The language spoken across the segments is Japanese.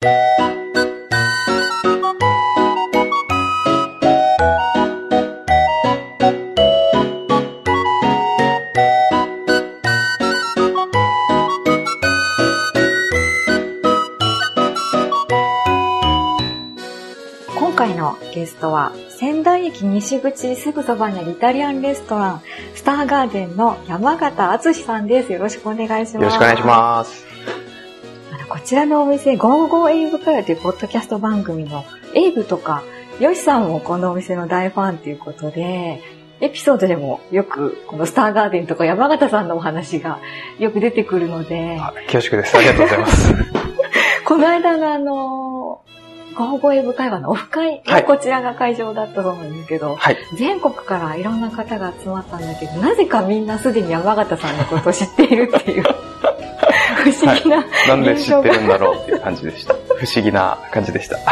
今回のゲストは、仙台駅西口すぐそばにあるイタリアンレストラン、スターガーデンの山形敦さんです。よろしくお願いします。よろしくお願いします。こちらのお店、ゴーゴーエイブ会話というポッドキャスト番組のエイブとか、ヨシさんもこのお店の大ファンということで、エピソードでもよくこのスターガーデンとか山形さんのお話が よく出てくるので、あ恐縮です。ありがとうございます。この間のあの、ゴーゴーエイブ会話のオフ会、はいこちらが会場だったそうなんですけど、はい。全国からいろんな方が集まったんだけど、なぜかみんなすでに山形さんのことを知っているっていう、不思議な、なんで知ってるんだろうっていう感じでした。不思議な感じでした。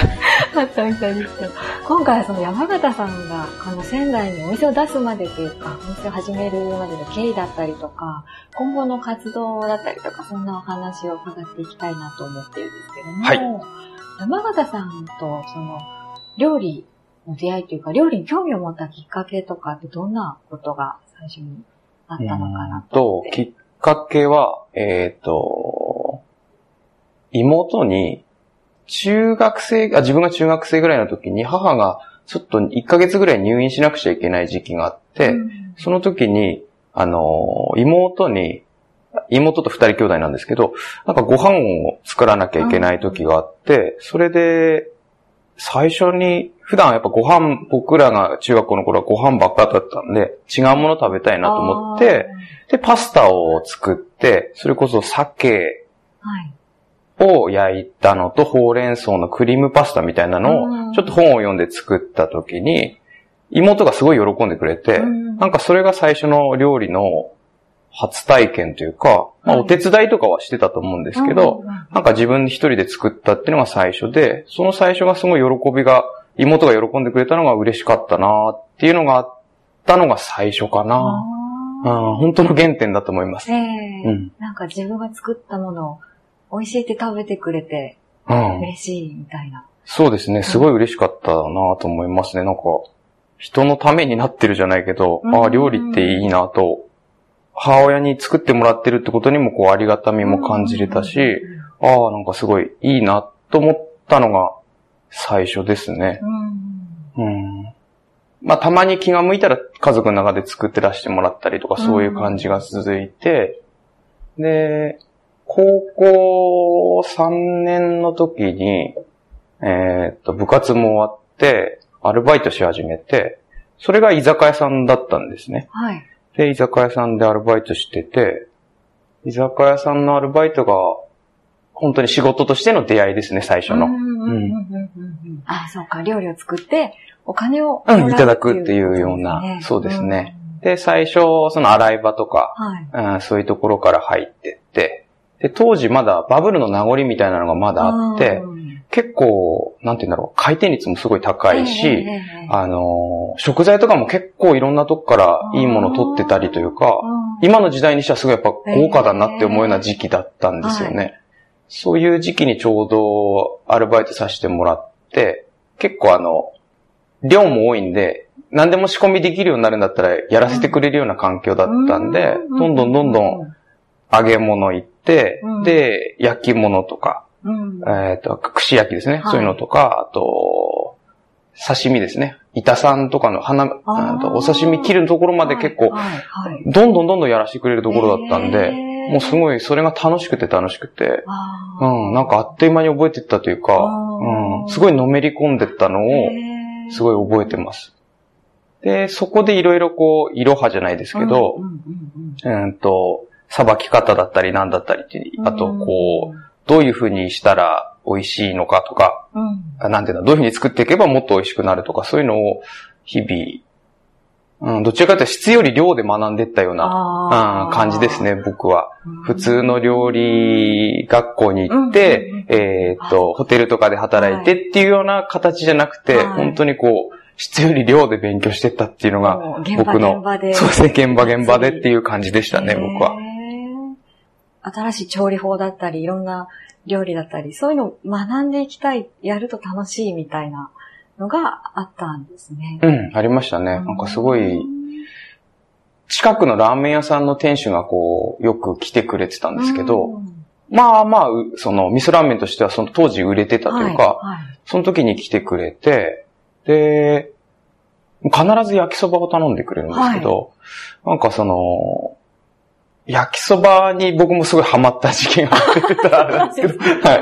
あったみたいですけど、今回はその山形さんが、あの仙台にお店を出すまでというか、お店を始めるまでの経緯だったりとか、今後の活動だったりとか、そんなお話を伺っていきたいなと思ってるんですけども、はい。山形さんとその料理の出会いというか、料理に興味を持ったきっかけとかってどんなことが最初にあったのかなとと、きっかけは、えっ、と、妹に、中学生、あ、自分が中学生ぐらいの時に母がちょっと1ヶ月ぐらい入院しなくちゃいけない時期があって、うん。その時に、あの、妹に、妹と二人兄弟なんですけど、なんかご飯を作らなきゃいけない時があって、それで、最初に、普段やっぱご飯、僕らが中学校の頃はご飯ばっかだったんで、違うもの食べたいなと思って、、で、パスタを作って、それこそ鮭。を焼いたのと、ほうれん草のクリームパスタみたいなのうん。を、ちょっと本を読んで作った時に、妹がすごい喜んでくれて、うん。なんかそれが最初の料理の初体験というか、まあはいお手伝いとかはしてたと思うんですけど、なんか自分一人で作ったっていうのが最初で、その最初がすごい喜びが、妹が喜んでくれたのが嬉しかったなっていうのがあったのが最初かな。あうん、本当の原点だと思います。ーええうんなんか自分が作ったものを美味しいって食べてくれてうん。嬉しいみたいな。そうですね。すごい嬉しかったなと思いますね。なんか、人のためになってるじゃないけど、うんああ、料理っていいなと、母親に作ってもらってるってことにもこうありがたみも感じれたし、ああ、なんかすごいいいなと思ったのが最初ですね。うん。うん。まあ、たまに気が向いたら家族の中で作って出してもらったりとかそういう感じが続いて、で、高校3年の時に、えーっと、部活も終わって、アルバイトし始めて、それが居酒屋さんだったんですね。はい。で、居酒屋さんでアルバイトしてて、居酒屋さんのアルバイトが、本当に仕事としての出会いですね、最初の。うんうんうんうんうんうんあ、そうか。料理を作って、お金をうん、もらいただくっていうような、そうですね。うんで、最初、その洗い場とか、はい。うん、そういうところから入ってって、で、当時まだバブルの名残みたいなのがまだあって、うん結構、なんて言うんだろう、回転率もすごい高いし、あのー食材とかも結構いろんなとこからいいもの取ってたりというか、うん今の時代にしてはすごいやっぱ豪華だなって思うような時期だったんですよね。そういう時期にちょうどアルバイトさせてもらって、結構あの、量も多いんで、何でも仕込みできるようになるんだったらやらせてくれるような環境だったんで、うどんどんどんどん揚げ物行って、うん。で、焼き物とか、うん、えっ、と、串焼きですね、はい。そういうのとか、あと、刺身ですね。板さんとかの花、お刺身切るところまで結構、はいはい。はいどんどんどんどんやらせてくれるところだったんで、へー。もうすごいそれが楽しくて楽しくて、うん、なんかあっという間に覚えてったというか、うん、すごいのめり込んでったのを、すごい覚えてます。で、そこでいろいろこう、いろはじゃないですけどうん、うんと、さばき方だったりなんだったりってあとこう、どういう風にしたら美味しいのかとか、うん。あなんていうの、どういう風に作っていけばもっと美味しくなるとか、そういうのを日々、うん、どちらかというと質より量で学んでいったような、うん、感じですね、僕は。うん。普通の料理学校に行って、うんえーっと、ホテルとかで働いてっていうような形じゃなくて、はい。本当にこう、質より量で勉強してったっていうのが、僕のそうですね、現場現場でっていう感じでしたね、僕は。新しい調理法だったり、いろんな料理だったり、そういうのを学んでいきたい、やると楽しいみたいなのがあったんですね。うん、ありましたね。なんかすごい、近くのラーメン屋さんの店主がこう、よく来てくれてたんですけど、うんまあまあ、うその、味噌ラーメンとしてはその当時売れてたというか、はいはいその時に来てくれて、で、必ず焼きそばを頼んでくれるんですけど、なんかその、焼きそばに僕もすごいハマった時期があってたんですけど、は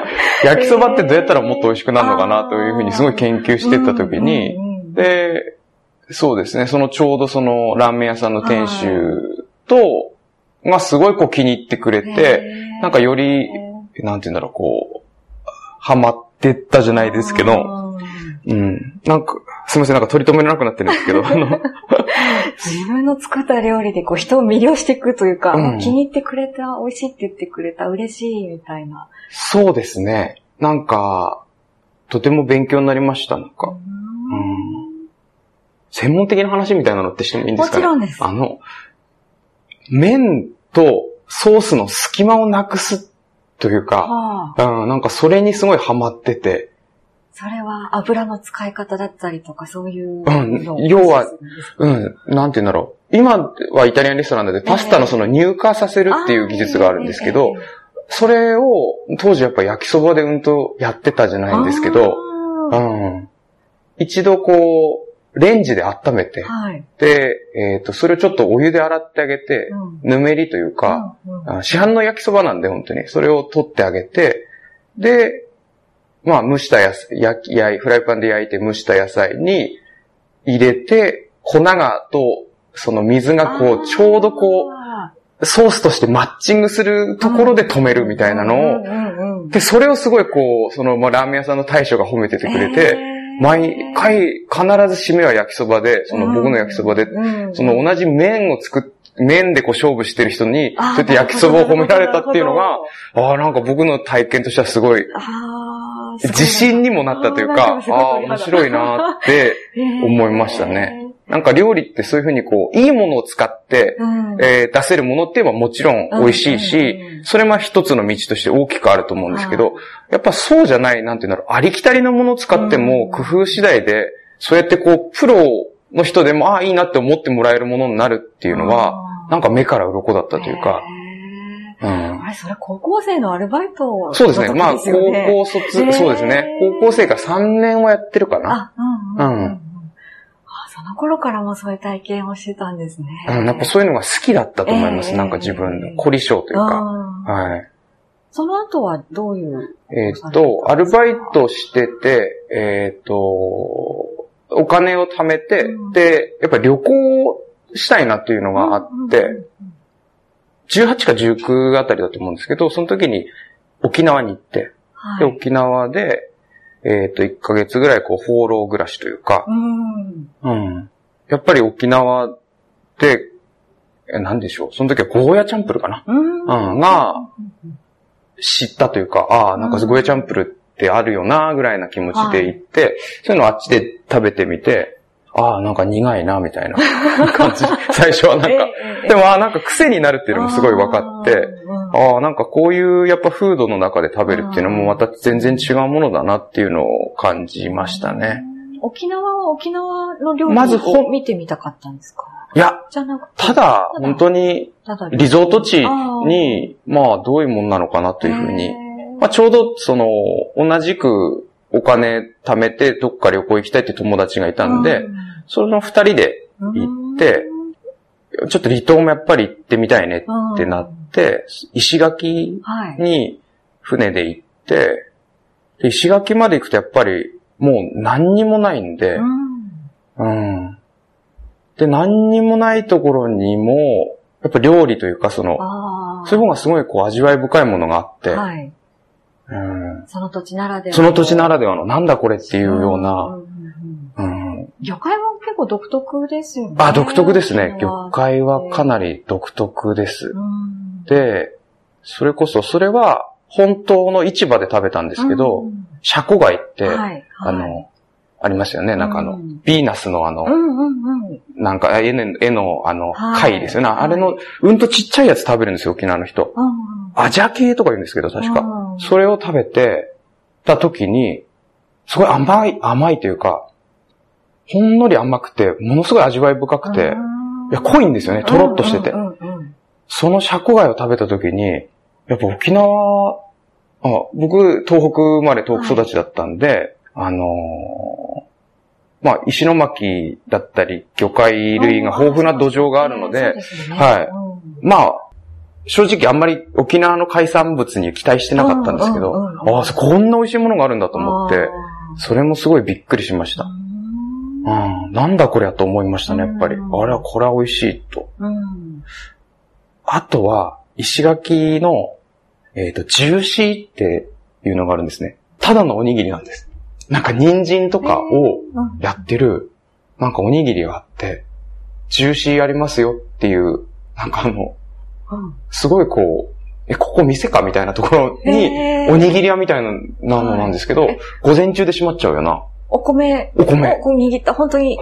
い。焼きそばってどうやったらもっと美味しくなるのかなというふうにすごい研究してった時に、うんうんうんで、そうですね、そのちょうどそのラーメン屋さんの店主と、がすごいこう気に入ってくれて、なんかより、なんて言うんだろう、こう、ハマってったじゃないですけど、うんうん。なんか、すみません、なんか取り留めなくなってるんですけど、あの、自分の作った料理でこう人を魅了していくというか、うん。気に入ってくれた、美味しいって言ってくれた、嬉しいみたいな。そうですね。なんか、とても勉強になりました、なんか。うん。専門的な話みたいなのってしてもいいんですかね？もちろんです。あの、麺とソースの隙間をなくすというか、はあ、うん、なんかそれにすごいハマってて、それは油の使い方だったりとか、そういううんのを要はうん、なんて言うんだろう。今はイタリアンレストランでパスタのその乳化させるっていう技術があるんですけど、それを当時やっぱ焼きそばでうんとやってたじゃないんですけど、うん。一度こう、レンジで温めて、はい。で、えっ、と、それをちょっとお湯で洗ってあげて、うん。ぬめりというか、うんうん。あ市販の焼きそばなんで本当に、それを取ってあげて、で、まあ蒸した野菜、焼き、焼い、フライパンで焼いて蒸した野菜に入れて、粉がと、その水がこう、ちょうどこあう、ソースとしてマッチングするところで止めるみたいなのを、うんうんうんで、それをすごいこう、その、まあ、ラーメン屋さんの大将が褒めててくれて、毎回必ず締めは焼きそばで、その僕の焼きそばで、うん。その同じ麺を作っ、麺でこう勝負してる人に、そうやって焼きそばを褒められたっていうのがああ、なんか僕の体験としてはすごい自信にもなったというか、ああ、面白いなって思いましたね。なんか料理ってそういうふうにこう、いいものを使って、うん。えー出せるものって言えばもちろん美味しいしう、ん。それも一つの道として大きくあると思うんですけど、やっぱそうじゃない、なんていうんだろう、ありきたりのものを使ってもうん。工夫次第で、そうやってこう、プロの人でも、ああ、いいなって思ってもらえるものになるっていうのは、なんか目から鱗だったというか、へうんーあれ、それ高校生のアルバイトそうですね。まあ、高校卒、そうですね。高校生から3年はやってるかな。あ、うんうんその頃からもそういう体験をしてたんですね。うん、やっぱそういうのが好きだったと思います。えーなんか自分の凝り性というか。はい。その後はどういうえーっと、アルバイトしてて、えーっと、お金を貯めてうん、で、やっぱり旅行したいなっていうのがあって、18か19あたりだと思うんですけど、その時に沖縄に行って、で、はい。沖縄で、えーっと、1ヶ月ぐらいこう、放浪暮らしというか、うん。うん。やっぱり沖縄って、えなんでしょう。その時はゴーヤチャンプルかな？うん。うん。が、知ったというか、ああ、なんかゴーヤチャンプルってあるよな、ぐらいな気持ちで行って、そういうのをあっちで食べてみて、ああ、なんか苦いな、みたいな感じ。最初はなんか。ええでも、ああ、なんか癖になるっていうのもすごい分かって、あああ、なんかこういうやっぱフードの中で食べるっていうのもまた全然違うものだなっていうのを感じましたね。ー沖縄は沖縄の料理まずほを見てみたかったんですか？いや。ただ、本当にリゾート地に、まあどういうもんなのかなというふうに。まあちょうどその、同じくお金貯めてどっか旅行行きたいって友達がいたんで、その二人で行って、ちょっと離島もやっぱり行ってみたいねってなって、石垣はい。に船で行って、で石垣まで行くとやっぱりもう何にもないんで、うんうん。で、何にもないところにも、やっぱ料理というかその。そういう方がすごいこう味わい深いものがあって、はい。うん、その土地ならでは。その土地ならではのなんだこれっていうような、魚介は結構独特ですよね。あ、独特ですね。魚介はかなり独特です。うんで、それこそ、それは本当の市場で食べたんですけど、うんシャコ貝って、はい。あの、ありましたよね。なんかあの、うんビーナスのあの。なんか、絵の、絵の、あの、はい貝ですよね。あれの、うんとちっちゃいやつ食べるんですよ、沖縄の人。うん。アジャ系とか言うんですけど、確か。うん。それを食べてた時に、すごい甘い、甘いというか、ほんのり甘くて、ものすごい味わい深くて、いや、濃いんですよね、とろっとしてて。そのシャコ貝を食べた時に、やっぱ沖縄、あ僕、東北生まれ東北育ちだったんで、あのーまあ、石巻だったり、魚介類が豊富な土壌があるので、、はい。まあ、正直あんまり沖縄の海産物に期待してなかったんですけど、ああ、こんな美味しいものがあるんだと思って、それもすごいびっくりしました。うん、なんだこれやと思いましたね、やっぱり。うんあれは、これは美味しいと。うん。あとは、石垣の、えっ、と、ジューシーっていうのがあるんですね。ただのおにぎりなんです。なんか人参とかをうんやってる、なんかおにぎりがあって、ジューシーありますよっていう、なんかあの、うんすごいこう、え、ここ店かみたいなところに、おにぎり屋みたいななのなんですけど、午前中で閉まっちゃうよな。お米お米。を握った、本当に、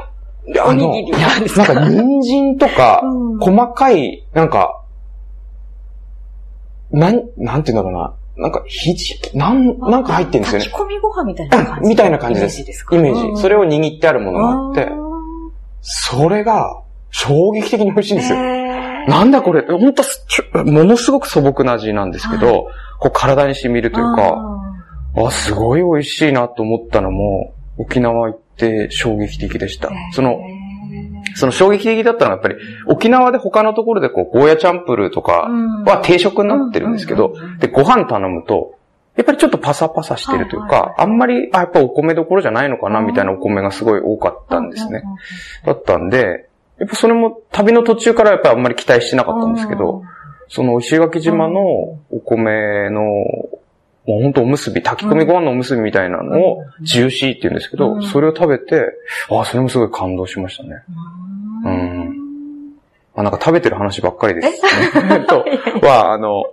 おにぎりなんですかなんか人参とか、うん細かい、なんか、なん、なんていうんだろうな。なんか、ひじ、なん、なんか入ってるんですよね炊き。込みご飯みたいな感じ。うんみたいな感じですイメージですか？イメージ。それを握ってあるものがあってあ、それが、衝撃的に美味しいんですよ。なんだこれ、ほんとす、ちょものすごく素朴な味なんですけど、こう体に染みるというか、あ、すごい美味しいなと思ったのも、沖縄行って衝撃的でした。その、その衝撃的だったのはやっぱり、沖縄で他のところでこう、ゴーヤチャンプルーとかうん。は定食になってるんですけどで、ご飯頼むと、やっぱりちょっとパサパサしてるというか、あんまり、あ、やっぱお米どころじゃないのかな、みたいなお米がすごい多かったんですね。だったんで、やっぱそれも旅の途中からやっぱりあんまり期待してなかったんですけど、その石垣島のお米の、もう本当おむすび、炊き込みご飯のおむすびみたいなのをうんジューシーって言うんですけど、うんそれを食べて、あ、それもすごい感動しましたね。ううんん。あ、なんか食べてる話ばっかりですね。と、は、あの、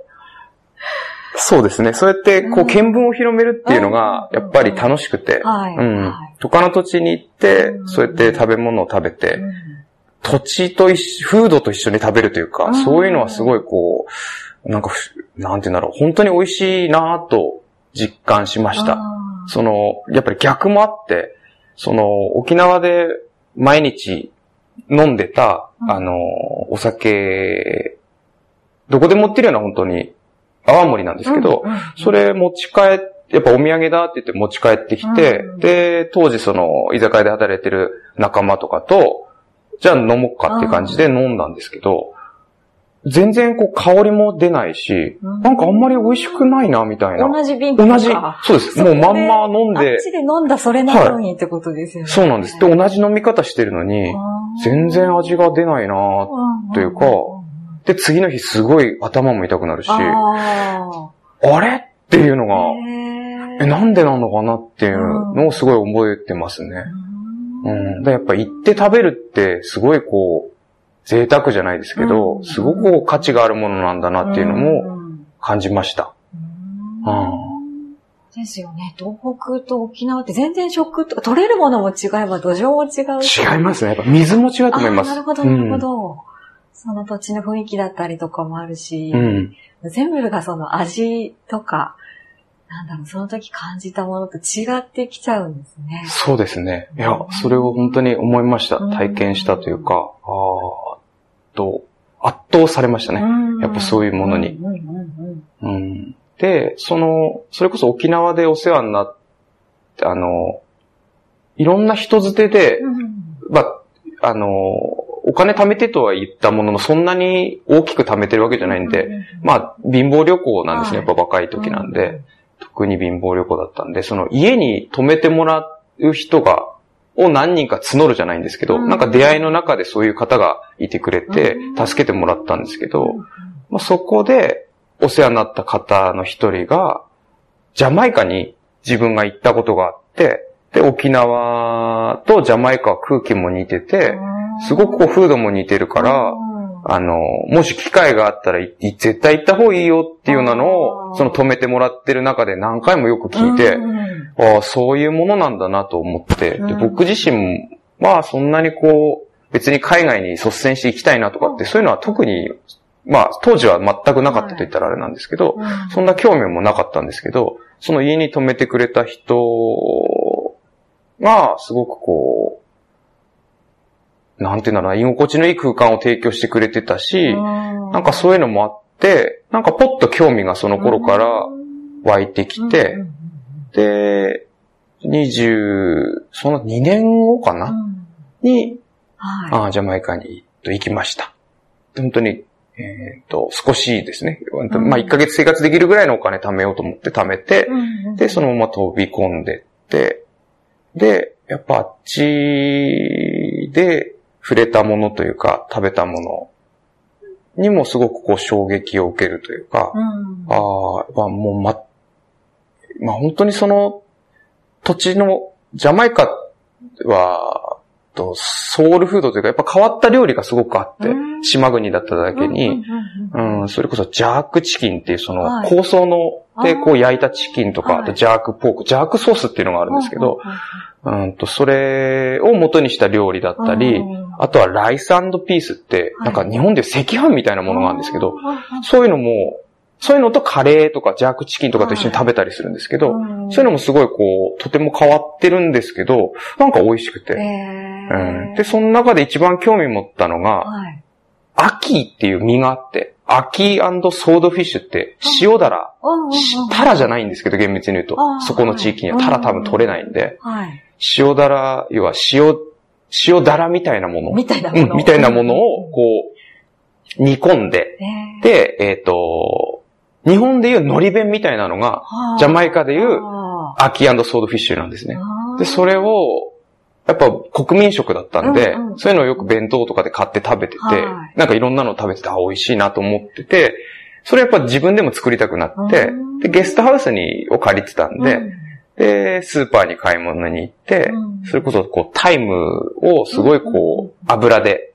そうですね。そうやって、こう見聞を広めるっていうのが、うんやっぱり楽しくて、はい。うんはい。他の土地に行ってう、んそうやって食べ物を食べて、うん土地と一緒、フードと一緒に食べるというか、うんそういうのはすごいこう、なんかふ、なんて言うんだろう、本当に美味しいなぁと実感しました。その、やっぱり逆もあって、その、沖縄で毎日飲んでた、うん。あの、お酒、どこでも売ってるような本当に、泡盛なんですけど、うんうんそれ持ち帰っやっぱお土産だって言って持ち帰ってきて、うん。で、当時その、居酒屋で働いてる仲間とかと、じゃあ飲もうかって感じで飲んだんですけど、全然こう香りも出ないし、うんなんかあんまり美味しくないな、みたいな。同じ瓶同じ。そうです。もうまんま飲んであっ、ちで飲んだそれなのにってことですよね。そうなんです。で、同じ飲み方してるのに、全然味が出ないなというかで、次の日すごい頭も痛くなるし、ああれっていうのあ。が、え、なんでなのかなっていうのをすごい覚えてますね。うん。で、やっぱ行って食べるって、すごいこう、贅沢じゃないですけど、うんすごく価値があるものなんだなっていうのもも、感じました。うんですよね。東北と沖縄って全然食と、取れるものも違えば土壌も違うし。違いますね。やっぱ水も違うと思います。なるほど、なるほど。その土地の雰囲気だったりとかもあるし、うん。うん。全部がその味とか、なんだろう、その時感じたものと違ってきちゃうんですね。そうですね。いや、それを本当に思いました。うん体験したというか、あーっと、圧倒されましたね。やっぱそういうものに。で、その、それこそ沖縄でお世話になって、あの、いろんな人づてで、うんまあ、あの、お金貯めてとは言ったものの、そんなに大きく貯めてるわけじゃないんで、まあ、貧乏旅行なんですね。はいやっぱ若い時なんで、特に貧乏旅行だったんで、その家に泊めてもらう人が、を何人か募るじゃないんですけど、うん。なんか出会いの中でそういう方がいてくれてう、ん。助けてもらったんですけど、うん。まあ、そこでお世話になった方の一人が、ジャマイカに自分が行ったことがあって、で、沖縄とジャマイカは空気も似てて、すごくこう風土も似てるから、あの、もし機会があったら絶対行った方がいいよっていうようなのあを、ー。その止めてもらってる中で何回もよく聞いて、うん。ああ、そういうものなんだなと思って、でうん。僕自身はそんなにこう、別に海外に率先して行きたいなとかって、そういうのは特に、まあ、当時は全くなかったと言ったらあれなんですけど、うん。そんな興味もなかったんですけど、その家に泊めてくれた人が、すごくこう、なんていうんだろうな、居心地のいい空間を提供してくれてたし、なんかそういうのもあって、なんかポッと興味がその頃から湧いてきて、で、20、その2年後かな？ん。に、はい。ああ、ジャマイカに行きました。で本当に、えっ、と、少しですね。ん。まあ、1ヶ月生活できるぐらいのお金貯めようと思って貯めて、うんうん。で、そのまま飛び込んでって、で、やっぱあっちで触れたものというか、食べたものにもすごくこう衝撃を受けるというか、うん。ああ、もうま、まあ本当にその土地の、ジャマイカは、とソウルフードというか、やっぱ変わった料理がすごくあってう、ん。島国だっただけうんに、うんそれこそジャークチキンっていうそのはい。香草のでこう焼いたチキンとか、はい。あとジャークポーク、ジャークソースっていうのがあるんですけど、うんと、それを元にした料理だったり、うんあとはライスピースって、はいなんか日本で赤飯みたいなものがあるんですけど、うんそういうのも、そういうのとカレーとかジャークチキンとかと一緒に食べたりするんですけど、うん。そういうのもすごいこう、とても変わってるんですけど、なんか美味しくて。へうん、ーで、その中で一番興味持ったのが、はい。アキーっていう実があって、アキーソードフィッシュって塩だら、タラじゃないんですけど、厳密に言うと。そこの地域にはタラ多分取れないんで、はい。塩だら、要は塩、塩だらみたいなもの。みたいなもの。うん、みたいなものを、こう、煮込んで、で、えっ、と、日本でいう海苔弁みたいなのが、はあジャマイカでいうあアキーソードフィッシュなんですね。ー。で、それを、やっぱ国民食だったんで、うんうん。そういうのをよく弁当とかで買って食べてて、はい。なんかいろんなの食べてて、あ、美味しいなと思ってて、それやっぱ自分でも作りたくなってうん、で、ゲストハウスに、を借りてたんで、うん。で、スーパーに買い物に行って、うん。それこそこうタイムをすごいこう油で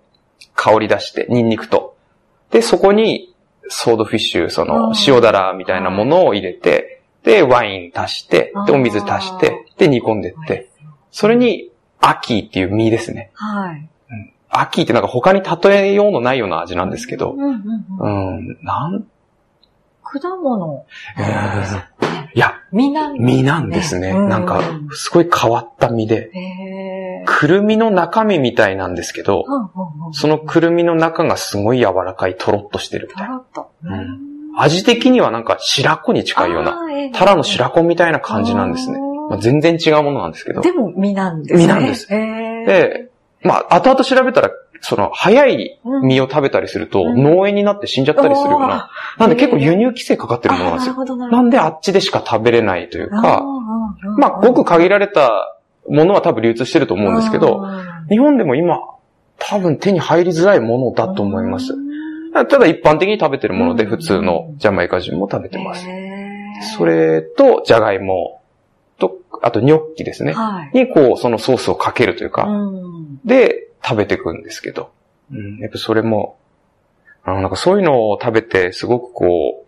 香り出して、ニンニクと。で、そこにソードフィッシュ、そのうん塩だらみたいなものを入れて、で、ワイン足して、で、お水足して、で、煮込んでって、それにアキーっていう実ですね。はい。アキーってなんか他に例えようのないような味なんですけどう、んうんうんうん、なん、果物。えーいや、実なん実なんですね。うんなんか、すごい変わった実で、くるみの中身みたいなんですけど、うんうんうんそのくるみの中がすごい柔らかい、とろっとしてるみとたいな。ろっと。うん味的にはなんか白子に近いような、あーええタラの白子みたいな感じなんですね。まあ、全然違うものなんですけど。でも実なんですね。実なんですで、まあ、後々調べたら、その、早い実を食べたりすると、うん農園になって死んじゃったりするような。なんで結構輸入規制かかってるものなんですよ。なんであっちでしか食べれないというか、ままあ、ごく限られたものは多分流通してると思うんですけど、日本でも今、多分手に入りづらいものだと思います。ただ一般的に食べてるもので、うん普通のジャマイカ人も食べてます。それと、じゃがいもと、あとニョッキですね。はい。に、こう、そのソースをかけるというか、うんで、食べていくんですけど。うん、やっぱそれも、あの、なんかそういうのを食べて、すごくこう、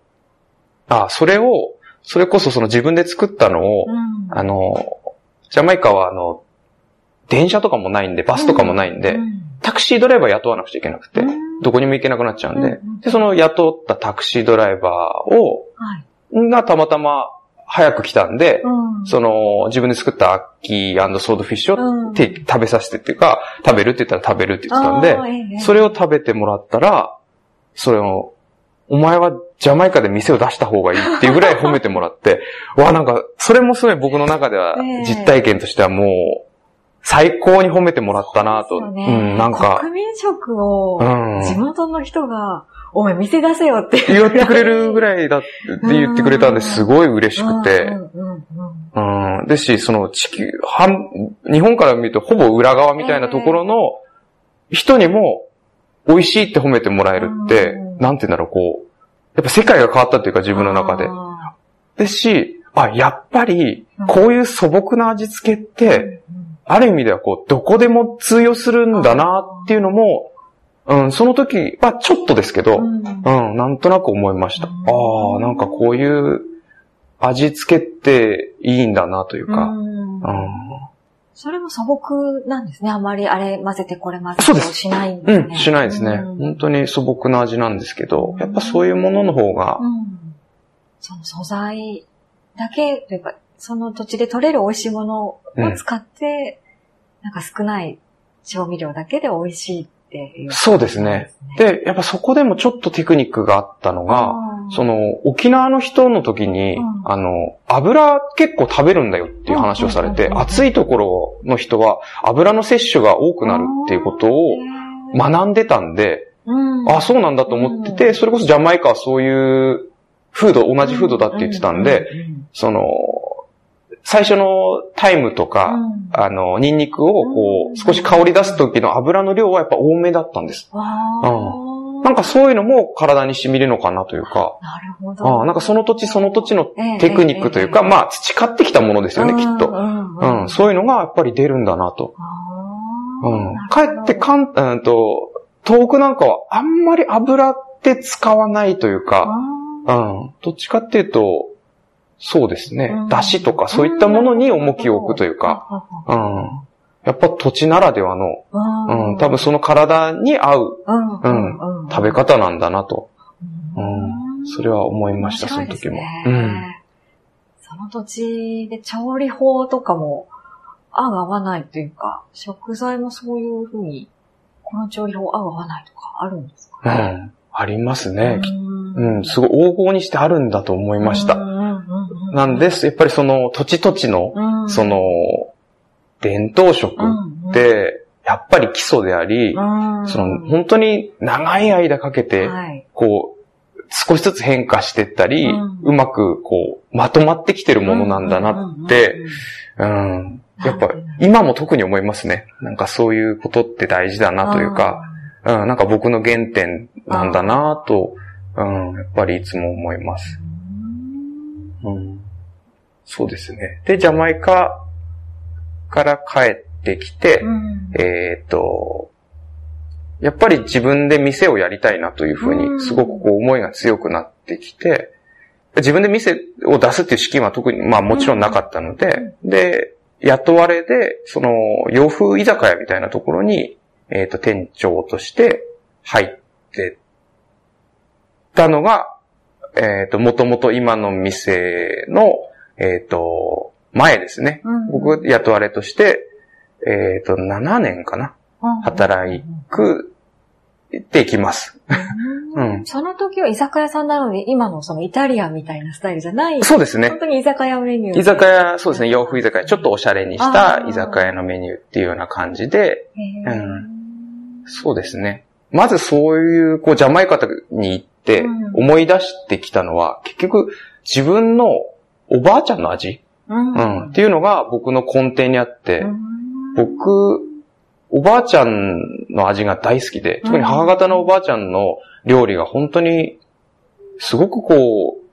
あ、それを、それこそその自分で作ったのを、うんあの、ジャマイカはあの、電車とかもないんで、バスとかもないんで、うんタクシードライバー雇わなくちゃいけなくて、うんどこにも行けなくなっちゃうんで、で、その雇ったタクシードライバーを、はい。がたまたま早く来たんで、うん。その、自分で作ったアッキーソードフィッシュうん。をて食べさせてっていうか、食べるって言ったら食べるって言ってたんでいいね。それを食べてもらったら、それを、お前はジャマイカで店を出した方がいいっていうぐらい褒めてもらって、わ、なんか、それもすごい僕の中ではええ。実体験としてはもう、最高に褒めてもらったなと。そうね。うん、なんか、国民食をうん。地元の人が、お前店出せよって。言ってくれるぐらいだって言ってくれたんですごい嬉しくて、うん。ですし、その地球、半、日本から見るとほぼ裏側みたいなところの人にも美味しいって褒めてもらえるって、うん。なんて言うんだろう、こう、やっぱ世界が変わったというか自分の中で。あですし、あ、やっぱりうん、こういう素朴な味付けっーて、ある意味ではこう、どこでも通用するんだなっていうのも、うん、その時はちょっとですけど、うん。うん、なんとなく思いました。うん。ああ、なんかこういう味付けっていいんだなというか、うん。うん。それも素朴なんですね。あまりあれ混ぜてこれ混ぜてしないんですね。うん、しないですね。うん。本当に素朴な味なんですけど、やっぱそういうものの方が、うん。その素材だけ、というか、その土地で取れる美味しいものを使って、なんか少ない調味料だけで美味しいっていう。そうですね。で、やっぱそこでもちょっとテクニックがあったのが、その、の、沖縄の人の時に、うん。あの、油結構食べるんだよっていう話をされて、うん暑いところの人は油の摂取が多くなるっていうことを学んでたんで、うん。あ、そうなんだと思ってて、それこそジャマイカはそういうフード、同じフードだって言ってたんで、その、最初のタイムとか、うん。あの、ニンニクをこうん。う、少し香り出す時の油の量はやっぱ多めだったんです。わーなんかそういうのも体に染みるのかなというか、なるほど。なんかその土地その土地のええテクニックというか、ええ。まあ培ってきたものですよね、きっと。うん。うん、そういうのがやっぱり出るんだなと。うん。かえってかん、うんと、遠くなんかはあんまり油って使わないというか、うん。どっちかっていうと、そうですねうん。出汁とかそういったものに重きを置くというか、うん。やっぱ土地ならではの、うん、多分その体に合ううん食べ方なんだなと、うん。それは思いました、その時も。うん。その土地で調理法とかも合う合わないというか、食材もそういうふうに、この調理法合う合わないとかあるんですうかん。ありますね。うん、すごい黄金にしてあるんだと思いました。ななんです、やっぱりその土地土地の、その、伝統食っ、て、やっぱり基礎であり、その、本当に長い間かけて、はい。こう、少しずつ変化していったり、うん。うまく、こう、まとまってきてるものなんだなって、うん。やっぱ、今も特に思いますね。なんかそういうことって大事だなというか、うん、なんか僕の原点なんだなと、うん、やっぱりいつも思います。うん。そうですね。で、ジャマイカから帰ってきて、うん。えっ、と、やっぱり自分で店をやりたいなというふううん。に、すごくこう思いが強くなってきて、自分で店を出すっていう資金は特に、まあもちろんなかったので、で、雇われで、その、洋風居酒屋みたいなところに、えっ、と、店長として入ってたのが、えっ、と、もともと今の店の、えっ、と、前ですね。僕、雇われとして、えっ、と、7年かな。働く、っていきます。うんその時は居酒屋さんなので、今のそのイタリアンみたいなスタイルじゃない。そうですね本。当に居酒屋メニュー。居酒屋、そうですね、洋風居酒屋、ちょっとおしゃれにした居酒屋のメニューっていうような感じで、うそうですね。まずそういう、こう、ジャマイカに行ってうん思い出してきたのは、結局、自分のおばあちゃんの味、うん。うん、っていうのが僕の根底にあって、うん。僕、おばあちゃんの味が大好きで、特に母方のおばあちゃんの料理が本当に、すごくこう、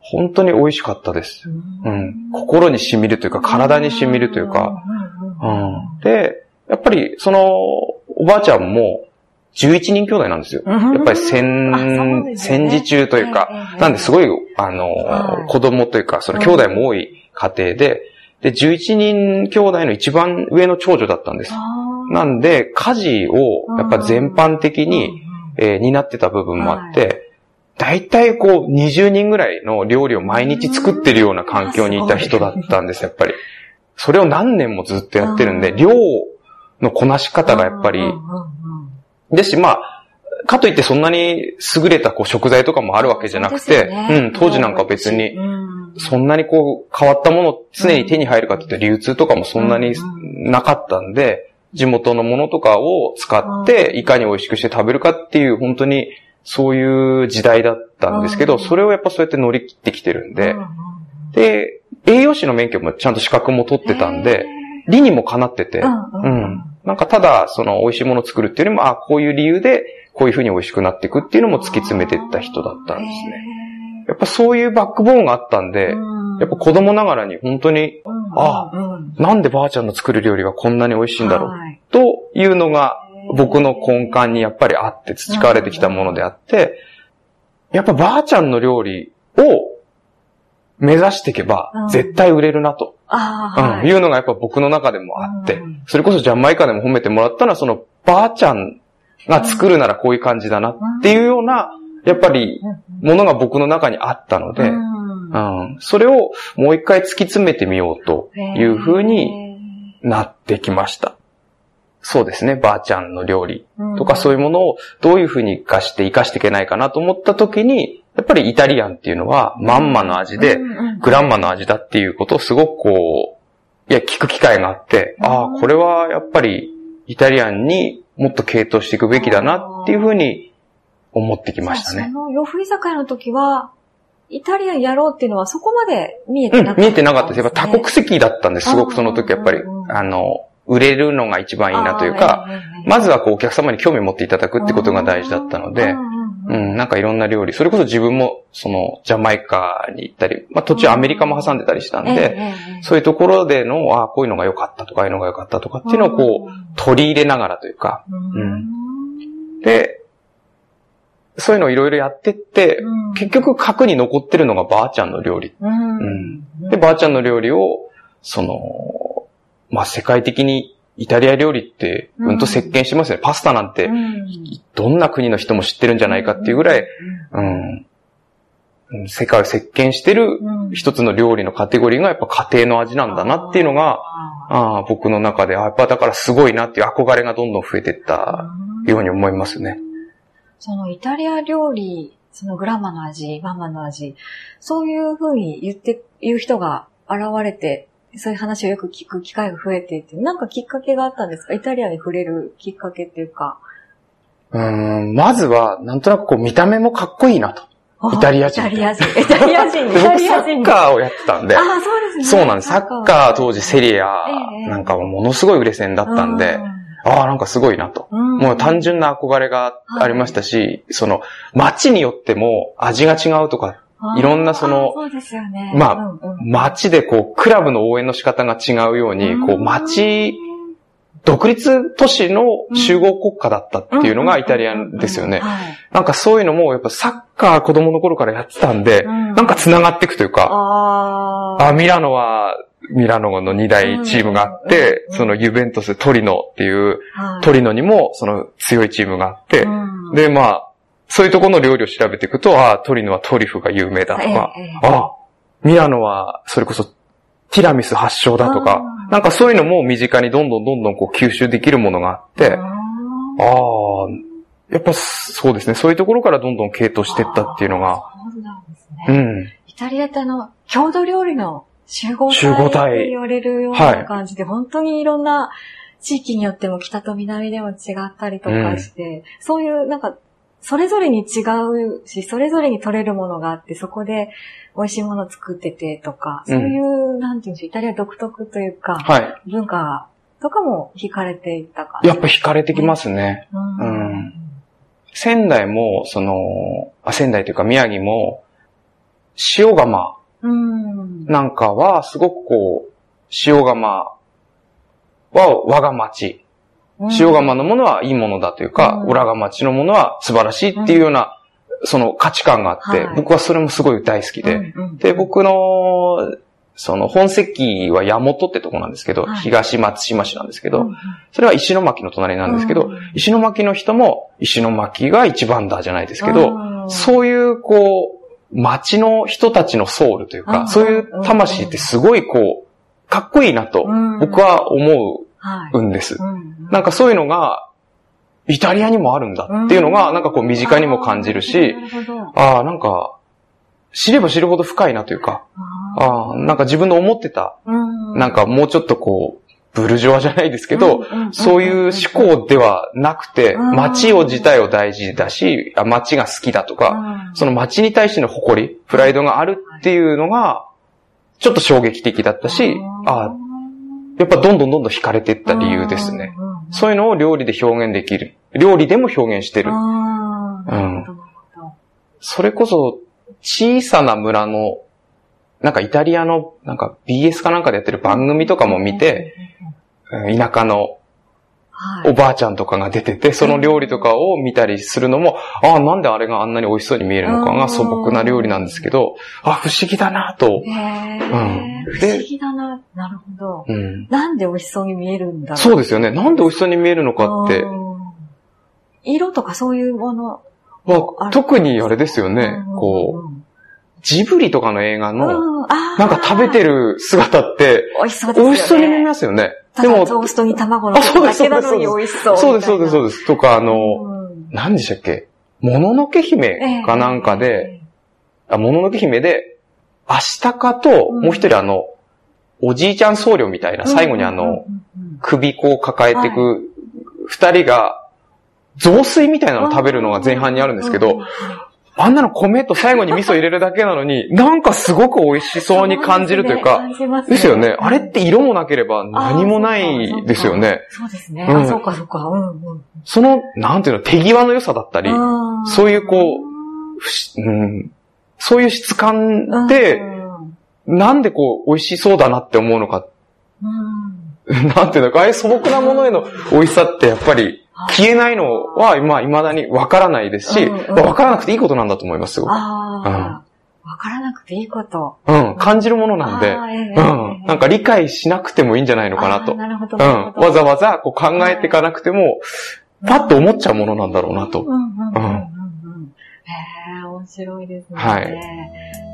本当に美味しかったです。うん。心に染みるというか、体に染みるというか、うん。で、やっぱり、その、おばあちゃんも、11人兄弟なんですよ。うんやっぱり戦、戦時中というか、ええなんですごい、あのは、い。子供というか、その兄弟も多い家庭で、で、11人兄弟の一番上の長女だったんです。なんで、家事を、やっぱ全般的に、えー担ってた部分もあって、大体こう、20人ぐらいの料理を毎日作ってるような環境にいた人だったんです、やっぱり。それを何年もずっとやってるんで、うん。量のこなし方がやっぱり、ですし、まあ、かといってそんなに優れたこう食材とかもあるわけじゃなくて、うん、当時なんか別に、そんなにこう変わったもの常に手に入るかって言って流通とかもそんなになかったんで、地元のものとかを使っていかに美味しくして食べるかっていう本当にそういう時代だったんですけど、うん。それをやっぱそうやって乗り切ってきてるんで、で、栄養士の免許もちゃんと資格も取ってたんで、理にもかなってて、うん。なんかただ、その美味しいものを作るっていうよりも、あこういう理由で、こういうふうに美味しくなっていくっていうのも突き詰めていった人だったんですね。やっぱそういうバックボーンがあったんで、やっぱ子供ながらに本当に、あなんでばあちゃんの作る料理がこんなに美味しいんだろう、というのが僕の根幹にやっぱりあって培われてきたものであって、やっぱばあちゃんの料理を目指していけばうん。絶対売れるなと。はい。いうのがやっぱ僕の中でもあってうん、それこそジャマイカでも褒めてもらったのは、そのばあちゃんが作るならこういう感じだなっていうような、やっぱりものが僕の中にあったので、うん。うん、それをもう一回突き詰めてみようという風になってきました。そうですね、ばあちゃんの料理とかそういうものをどういう風に活かして活かしていけないかなと思った時に、やっぱりイタリアンっていうのはまんまの味で、グランマの味だっていうことをすごくこう、いや、聞く機会があって、ああ、これはやっぱりイタリアンにもっと傾倒していくべきだなっていうふうに思ってきましたね。あその洋風居酒屋の時は、イタリアンやろうっていうのはそこまで見えうてなかっ、た、ん見えてなかったです。やっぱ多国籍だったんです、すごくその時やっぱり。あの、売れるのが一番いいなというか、まずはこうお客様に興味を持っていただくってことが大事だったので、うん、なんかいろんな料理、それこそ自分もそのジャマイカに行ったり、まあ途中アメリカも挟んでたりしたんで、そういうところでの、ああ、こういうのが良かったとか、ああいうのが良かったとかっていうのをこう、取り入れながらというか、うん。で、そういうのをいろいろやってって、うん。結局核に残ってるのがばあちゃんの料理。うん。で、ばあちゃんの料理を、その、まあ、世界的にイタリア料理って、うん。と席巻してますよね。パスタなんてう、ん。どんな国の人も知ってるんじゃないかっていうぐらい、うん、うん。世界を席巻してるうん。一つの料理のカテゴリーがやっぱ家庭の味なんだなっていうのが、ああ僕の中で、あやっぱだからすごいなっていう憧れがどんどん増えていったように思いますね。そのイタリア料理、そのグランマの味、ママの味、そういうふうに言って、言う人が現れて、そういう話をよく聞く機会が増えていて、なんかきっかけがあったんですか？イタリアに触れるきっかけっていうか。うん、まずは、なんとなくこう見た目もかっこいいなと。イタリア人イタリア人。イタリア人。イサッリア人。カーをやってたんで、ああ、そうですね。そうなんです。サッカー当時セリアええなんかはものすごい売れ線だったんで、ああ、なんかすごいなと。うん、もう単純な憧れがありましたし、その、街によっても味が違うとか、いろんなそのそうですよね。まあうんうん街でこう、クラブの応援の仕方が違うように、こう、街、独立都市の集合国家だったっていうのがイタリアンですよね。はい。なんかそういうのも、やっぱサッカー子供の頃からやってたんで、うんなんか繋がっていくというか、ああ。あ、ミラノは、ミラノの2大チームがあって、うんそのユベントス、トリノっていう、はいトリノにもその強いチームがあって、うんで、まあ、そういうところの料理を調べていくと、ああ、トリノはトリュフが有名だとか、ああ、ミラノはそれこそティラミス発祥だとか。なんかそういうのも身近にどんどんどんどんこう吸収できるものがあって、ああ、やっぱそうですね、そういうところからどんどん系統していったっていうのが、そうなんですうね。ん。イタリアってあの、郷土料理の集合体って言われるようはない感じで、本当にいろんな地域によっても北と南でも違ったりとかして、そういうなんか、それぞれに違うし、それぞれに取れるものがあって、そこで美味しいものを作っててとか、そういう、なんていうんでしょう、イタリア独特というか、はい。文化とかも惹かれていった感やっぱ惹かれてきますね。うんうん仙台も、その、あ、仙台というか宮城も、塩釜うん。なんかは、すごくこう、塩釜は我が町。塩釜のものはいいものだというか、うん。裏が町のものは素晴らしいっていうような、その価値観があって、はい。僕はそれもすごい大好きで。で、僕の、その本籍は山本ってとこなんですけど、はい。東松島市なんですけど、うんそれは石巻の隣なんですけど、うん石巻の人も石巻が一番だじゃないですけど、うんそういうこう、町の人たちのソウルというか、うんそういう魂ってすごいこう、かっこいいなとうん。僕は思はい。うんです。うんなんかそういうのが、イタリアにもあるんだっていうのが、なんかこう身近にも感じるし。ああ、なんか、知れば知るほど深いなというか、あああ、なんか自分の思ってた、なんかもうちょっとこう、ブルジョワじゃないですけど、そういう思考ではなくて、うん街を自体を大事だし、あ街が好きだとか、うん。その街に対しての誇り、プライドがあるっていうのが、ちょっと衝撃的だったし、あやっぱどんどんどんどん惹かれていった理由ですね。。うんうんそういうのを料理で表現できる。料理でも表現してる。あーなるほどなるほどそれこそ、小さな村の、なんかイタリアの、なんか BS かなんかでやってる番組とかも見て、うん田舎のはい。おばあちゃんとかが出てて、その料理とかを見たりするのも、ああ、なんであれがあんなに美味しそうに見えるのかうんが素朴な料理なんですけど、あ不思議だなと。うん不思議だな。なるほど。うん。なんで美味しそうに見えるんだろう。そうですよね。なんで美味しそうに見えるのかって、うん色とかそういうもの。まあ、特にあれですよね、うんこう、うんジブリとかの映画の、なんか食べてる姿って、美味しそうですよね。美味しそうに見えますよね。たでも、だトーストに卵のあそうですだけなのに美味しそう。そうです、そうです、そうでです。とか、あの、うん何でしたっけ？もののけ姫かなんかで、、あ、もののけ姫で、アシタカと、うん。もう一人あの、おじいちゃん僧侶みたいな、最後にあの、首こう抱えてい。く二人が、雑炊みたいなのを食べるのが前半にあるんですけど、、あんなの米と最後に味噌入れるだけなのに、なんかすごく美味しそうに感じるというか、かですよね。あれって色もなければ何もないですよね。そうですね。うん。あ、そうかそうか。その、なんていうの、手際の良さだったり、そういうこうそういう質感うん、で、うん。なんでこう、美味しそうだなって思うのか、うん。なんていうのか、ああいう素朴なものへの美味しさってやっぱり消えないのは、まあ、未だにわからないですし、うんうん。わからなくていいことなんだと思います、すごく。ああ、わからなくていいこと。うん、感じるものなんで、ええうん、なんか理解しなくてもいいんじゃないのかなと。なるほど、うん。わざわざこう考えていかなくても、パッと思っちゃうものなんだろうなと。うん面白いですね。はい